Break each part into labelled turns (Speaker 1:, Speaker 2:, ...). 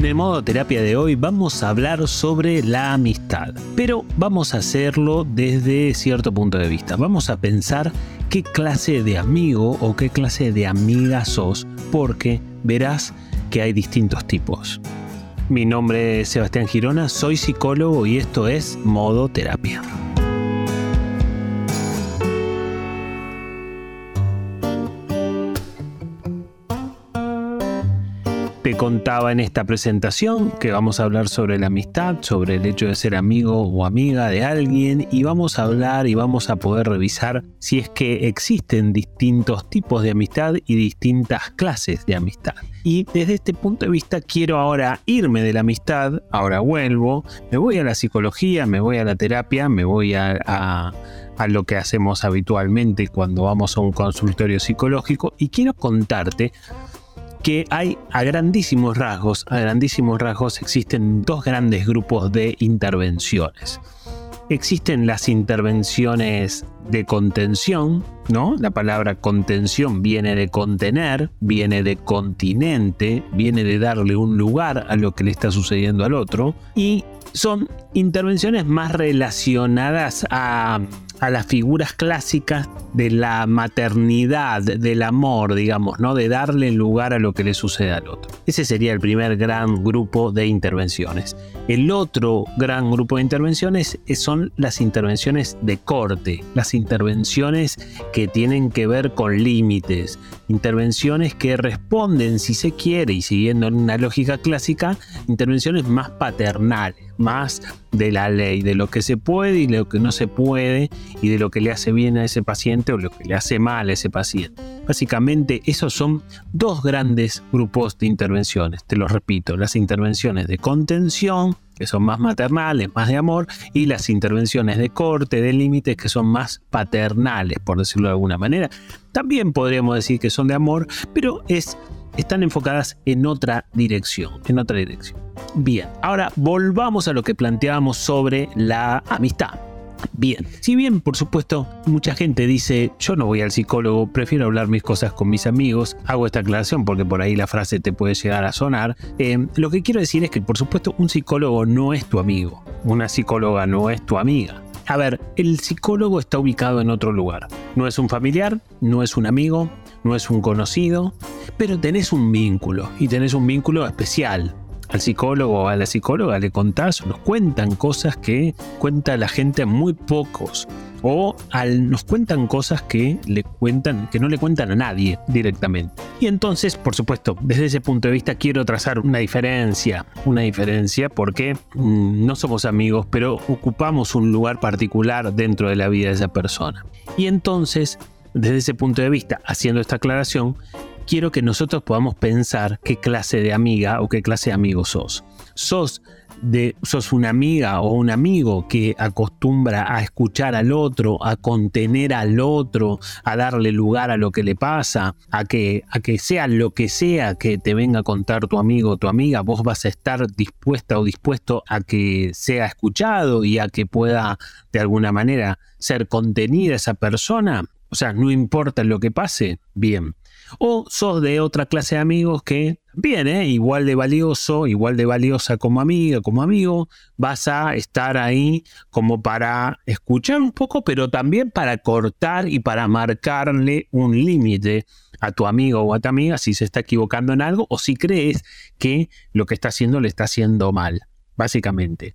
Speaker 1: En el modo terapia de hoy vamos a hablar sobre la amistad, pero vamos a hacerlo desde cierto punto de vista. Vamos a pensar qué clase de amigo o qué clase de amiga sos, porque verás que hay distintos tipos. Mi nombre es Sebastián Girona, soy psicólogo y esto es Modo Terapia. Contaba en esta presentación que vamos a hablar sobre la amistad, sobre el hecho de ser amigo o amiga de alguien y vamos a hablar y vamos a poder revisar si es que existen distintos tipos de amistad y distintas clases de amistad. Y desde este punto de vista quiero ahora irme de la amistad, ahora vuelvo, me voy a la psicología, me voy a la terapia, me voy a, a lo que hacemos habitualmente cuando vamos a un consultorio psicológico y quiero contarte que hay a grandísimos rasgos, a grandísimos rasgos existen dos grandes grupos de intervenciones. Existen las intervenciones de contención, ¿no? La palabra contención viene de contener, viene de continente, viene de darle un lugar a lo que le está sucediendo al otro y son intervenciones más relacionadas a a las figuras clásicas de la maternidad, del amor, digamos, ¿no? De darle lugar a lo que le sucede al otro. Ese sería el primer gran grupo de intervenciones. El otro gran grupo de intervenciones son las intervenciones de corte, las intervenciones que tienen que ver con límites, intervenciones que responden, si se quiere, y siguiendo una lógica clásica, intervenciones más paternales, más de la ley, de lo que se puede y lo que no se puede, y de lo que le hace bien a ese paciente o lo que le hace mal a ese paciente. Básicamente, esos son dos grandes grupos de intervenciones. Te lo repito, las intervenciones de contención, que son más maternales, más de amor, y las intervenciones de corte, de límites, que son más paternales, por decirlo de alguna manera. También podríamos decir que son de amor, pero es, están enfocadas en otra dirección, en otra dirección. Bien, ahora volvamos a lo que planteábamos sobre la amistad. Bien, si bien por supuesto mucha gente dice yo no voy al psicólogo, prefiero hablar mis cosas con mis amigos, hago esta aclaración porque por ahí la frase te puede llegar a sonar, eh, lo que quiero decir es que por supuesto un psicólogo no es tu amigo, una psicóloga no es tu amiga. A ver, el psicólogo está ubicado en otro lugar. No es un familiar, no es un amigo, no es un conocido, pero tenés un vínculo y tenés un vínculo especial, al psicólogo o a la psicóloga le contás, nos cuentan cosas que cuenta la gente muy pocos. O nos cuentan cosas que le cuentan, que no le cuentan a nadie directamente. Y entonces, por supuesto, desde ese punto de vista quiero trazar una diferencia. Una diferencia porque mm, no somos amigos, pero ocupamos un lugar particular dentro de la vida de esa persona. Y entonces, desde ese punto de vista, haciendo esta aclaración, quiero que nosotros podamos pensar qué clase de amiga o qué clase de amigo sos. Sos de, sos una amiga o un amigo que acostumbra a escuchar al otro, a contener al otro, a darle lugar a lo que le pasa, a que, a que sea lo que sea que te venga a contar tu amigo o tu amiga, vos vas a estar dispuesta o dispuesto a que sea escuchado y a que pueda de alguna manera ser contenida esa persona. O sea, no importa lo que pase, bien. O sos de otra clase de amigos que, bien, ¿eh? igual de valioso, igual de valiosa como amiga, como amigo, vas a estar ahí como para escuchar un poco, pero también para cortar y para marcarle un límite a tu amigo o a tu amiga si se está equivocando en algo o si crees que lo que está haciendo le está haciendo mal, básicamente.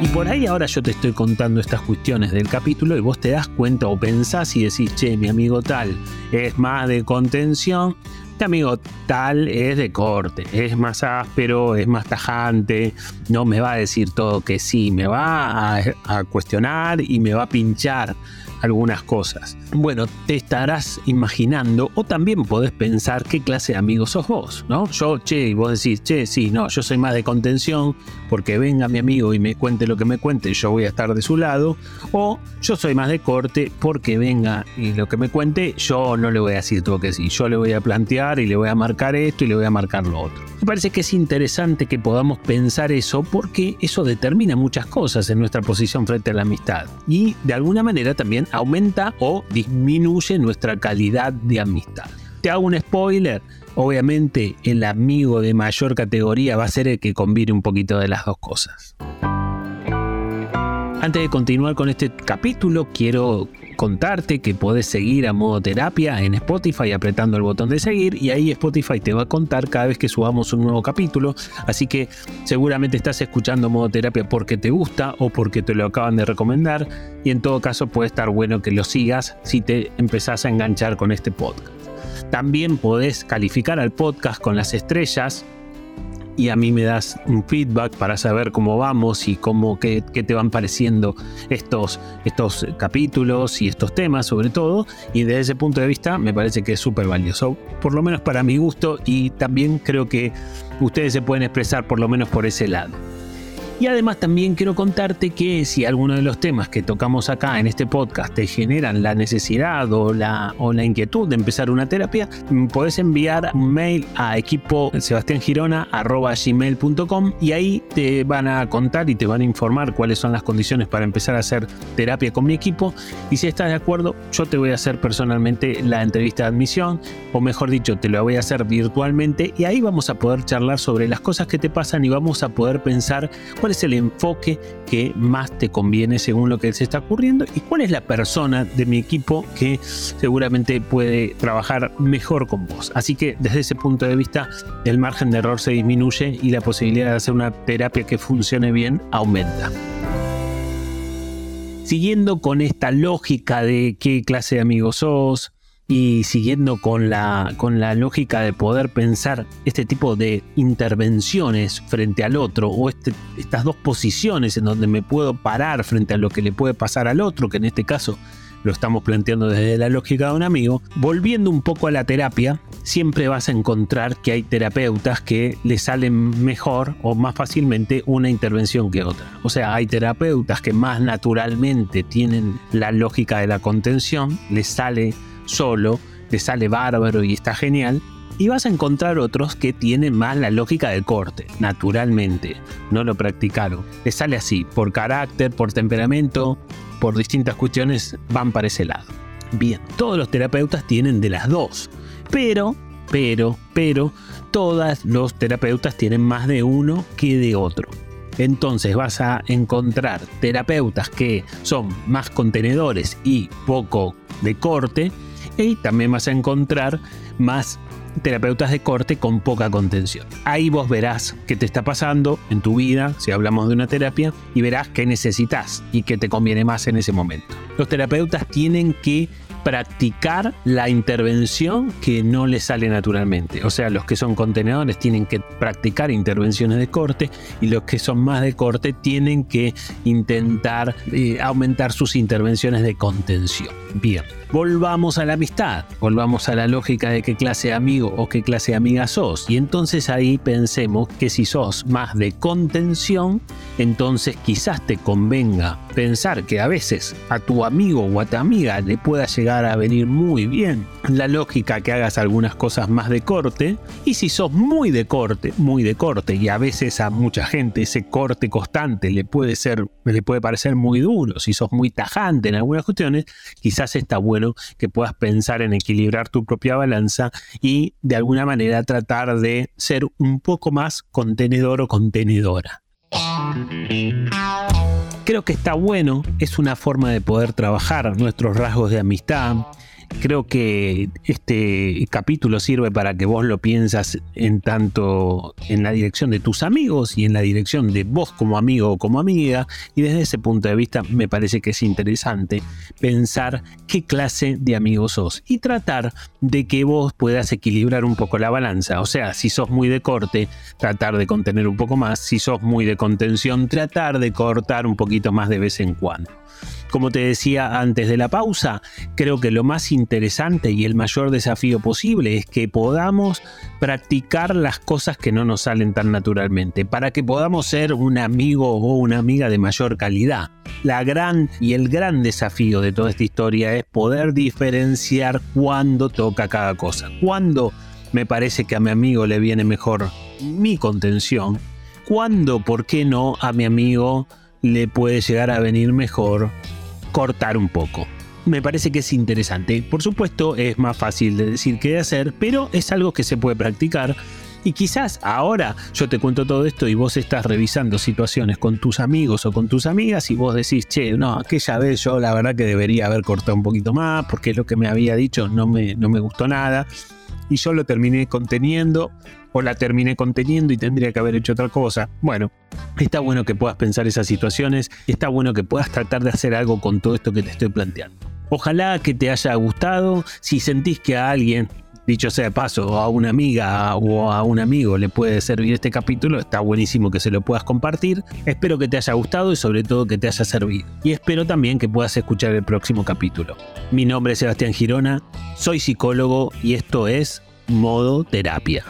Speaker 1: Y por ahí ahora yo te estoy contando estas cuestiones del capítulo y vos te das cuenta o pensás y decís, che, mi amigo tal es más de contención, este amigo tal es de corte, es más áspero, es más tajante, no me va a decir todo que sí, me va a cuestionar y me va a pinchar algunas cosas. Bueno, te estarás imaginando o también podés pensar qué clase de amigo sos vos, ¿no? Yo, che, y vos decís, che, sí, no, yo soy más de contención porque venga mi amigo y me cuente lo que me cuente, yo voy a estar de su lado. O yo soy más de corte porque venga y lo que me cuente, yo no le voy a decir todo que sí, yo le voy a plantear y le voy a marcar esto y le voy a marcar lo otro. Me parece que es interesante que podamos pensar eso porque eso determina muchas cosas en nuestra posición frente a la amistad y de alguna manera también aumenta o disminuye nuestra calidad de amistad. Te hago un spoiler. Obviamente el amigo de mayor categoría va a ser el que combine un poquito de las dos cosas. Antes de continuar con este capítulo, quiero contarte que puedes seguir a Modo Terapia en Spotify apretando el botón de seguir y ahí Spotify te va a contar cada vez que subamos un nuevo capítulo. Así que seguramente estás escuchando Modo Terapia porque te gusta o porque te lo acaban de recomendar y en todo caso puede estar bueno que lo sigas si te empezás a enganchar con este podcast. También podés calificar al podcast con las estrellas y a mí me das un feedback para saber cómo vamos y cómo qué, te van pareciendo estos, estos capítulos y estos temas sobre todo. Y desde ese punto de vista me parece que es súper valioso, por lo menos para mi gusto y también creo que ustedes se pueden expresar por lo menos por ese lado. Y además también quiero contarte que si alguno de los temas que tocamos acá en este podcast te generan la necesidad o la, o la inquietud de empezar una terapia, mm, puedes enviar un mail a equipo gmail.com y ahí te van a contar y te van a informar cuáles son las condiciones para empezar a hacer terapia con mi equipo. Y si estás de acuerdo, yo te voy a hacer personalmente la entrevista de admisión, o mejor dicho, te lo voy a hacer virtualmente y ahí vamos a poder charlar sobre las cosas que te pasan y vamos a poder pensar cuál es el enfoque que más te conviene según lo que se está ocurriendo y cuál es la persona de mi equipo que seguramente puede trabajar mejor con vos. Así que desde ese punto de vista el margen de error se disminuye y la posibilidad de hacer una terapia que funcione bien aumenta. Siguiendo con esta lógica de qué clase de amigo sos, y siguiendo con la, con la lógica de poder pensar este tipo de intervenciones frente al otro o este, estas dos posiciones en donde me puedo parar frente a lo que le puede pasar al otro, que en este caso lo estamos planteando desde la lógica de un amigo, volviendo un poco a la terapia, siempre vas a encontrar que hay terapeutas que le salen mejor o más fácilmente una intervención que otra. O sea, hay terapeutas que más naturalmente tienen la lógica de la contención, les sale solo, te sale bárbaro y está genial. Y vas a encontrar otros que tienen más la lógica del corte, naturalmente, no lo practicaron. Les sale así, por carácter, por temperamento, por distintas cuestiones, van para ese lado. Bien, todos los terapeutas tienen de las dos, pero, pero, pero, todos los terapeutas tienen más de uno que de otro. Entonces vas a encontrar terapeutas que son más contenedores y poco de corte y también vas a encontrar más terapeutas de corte con poca contención. Ahí vos verás qué te está pasando en tu vida, si hablamos de una terapia, y verás qué necesitas y qué te conviene más en ese momento. Los terapeutas tienen que practicar la intervención que no les sale naturalmente. O sea, los que son contenedores tienen que practicar intervenciones de corte y los que son más de corte tienen que intentar eh, aumentar sus intervenciones de contención. Bien volvamos a la amistad, volvamos a la lógica de qué clase de amigo o qué clase de amiga sos. Y entonces ahí pensemos que si sos más de contención, entonces quizás te convenga pensar que a veces a tu amigo o a tu amiga le pueda llegar a venir muy bien la lógica que hagas algunas cosas más de corte. Y si sos muy de corte, muy de corte, y a veces a mucha gente ese corte constante le puede ser, le puede parecer muy duro, si sos muy tajante en algunas cuestiones, quizás está bueno que puedas pensar en equilibrar tu propia balanza y de alguna manera tratar de ser un poco más contenedor o contenedora. Creo que está bueno, es una forma de poder trabajar nuestros rasgos de amistad, Creo que este capítulo sirve para que vos lo piensas en tanto en la dirección de tus amigos y en la dirección de vos como amigo o como amiga. Y desde ese punto de vista me parece que es interesante pensar qué clase de amigo sos y tratar de que vos puedas equilibrar un poco la balanza. O sea, si sos muy de corte, tratar de contener un poco más. Si sos muy de contención, tratar de cortar un poquito más de vez en cuando. Como te decía antes de la pausa, creo que lo más interesante y el mayor desafío posible es que podamos practicar las cosas que no nos salen tan naturalmente, para que podamos ser un amigo o una amiga de mayor calidad. La gran y el gran desafío de toda esta historia es poder diferenciar cuándo toca cada cosa, cuándo me parece que a mi amigo le viene mejor mi contención, cuándo, por qué no, a mi amigo le puede llegar a venir mejor cortar un poco. Me parece que es interesante. Por supuesto, es más fácil de decir que de hacer, pero es algo que se puede practicar. Y quizás ahora yo te cuento todo esto y vos estás revisando situaciones con tus amigos o con tus amigas y vos decís, che, no, aquella vez yo la verdad que debería haber cortado un poquito más porque lo que me había dicho no me, no me gustó nada y yo lo terminé conteniendo o la terminé conteniendo y tendría que haber hecho otra cosa. Bueno, está bueno que puedas pensar esas situaciones, está bueno que puedas tratar de hacer algo con todo esto que te estoy planteando. Ojalá que te haya gustado, si sentís que a alguien dicho sea de paso, a una amiga o a un amigo le puede servir este capítulo, está buenísimo que se lo puedas compartir. Espero que te haya gustado y sobre todo que te haya servido. Y espero también que puedas escuchar el próximo capítulo. Mi nombre es Sebastián Girona, soy psicólogo y esto es Modo Terapia.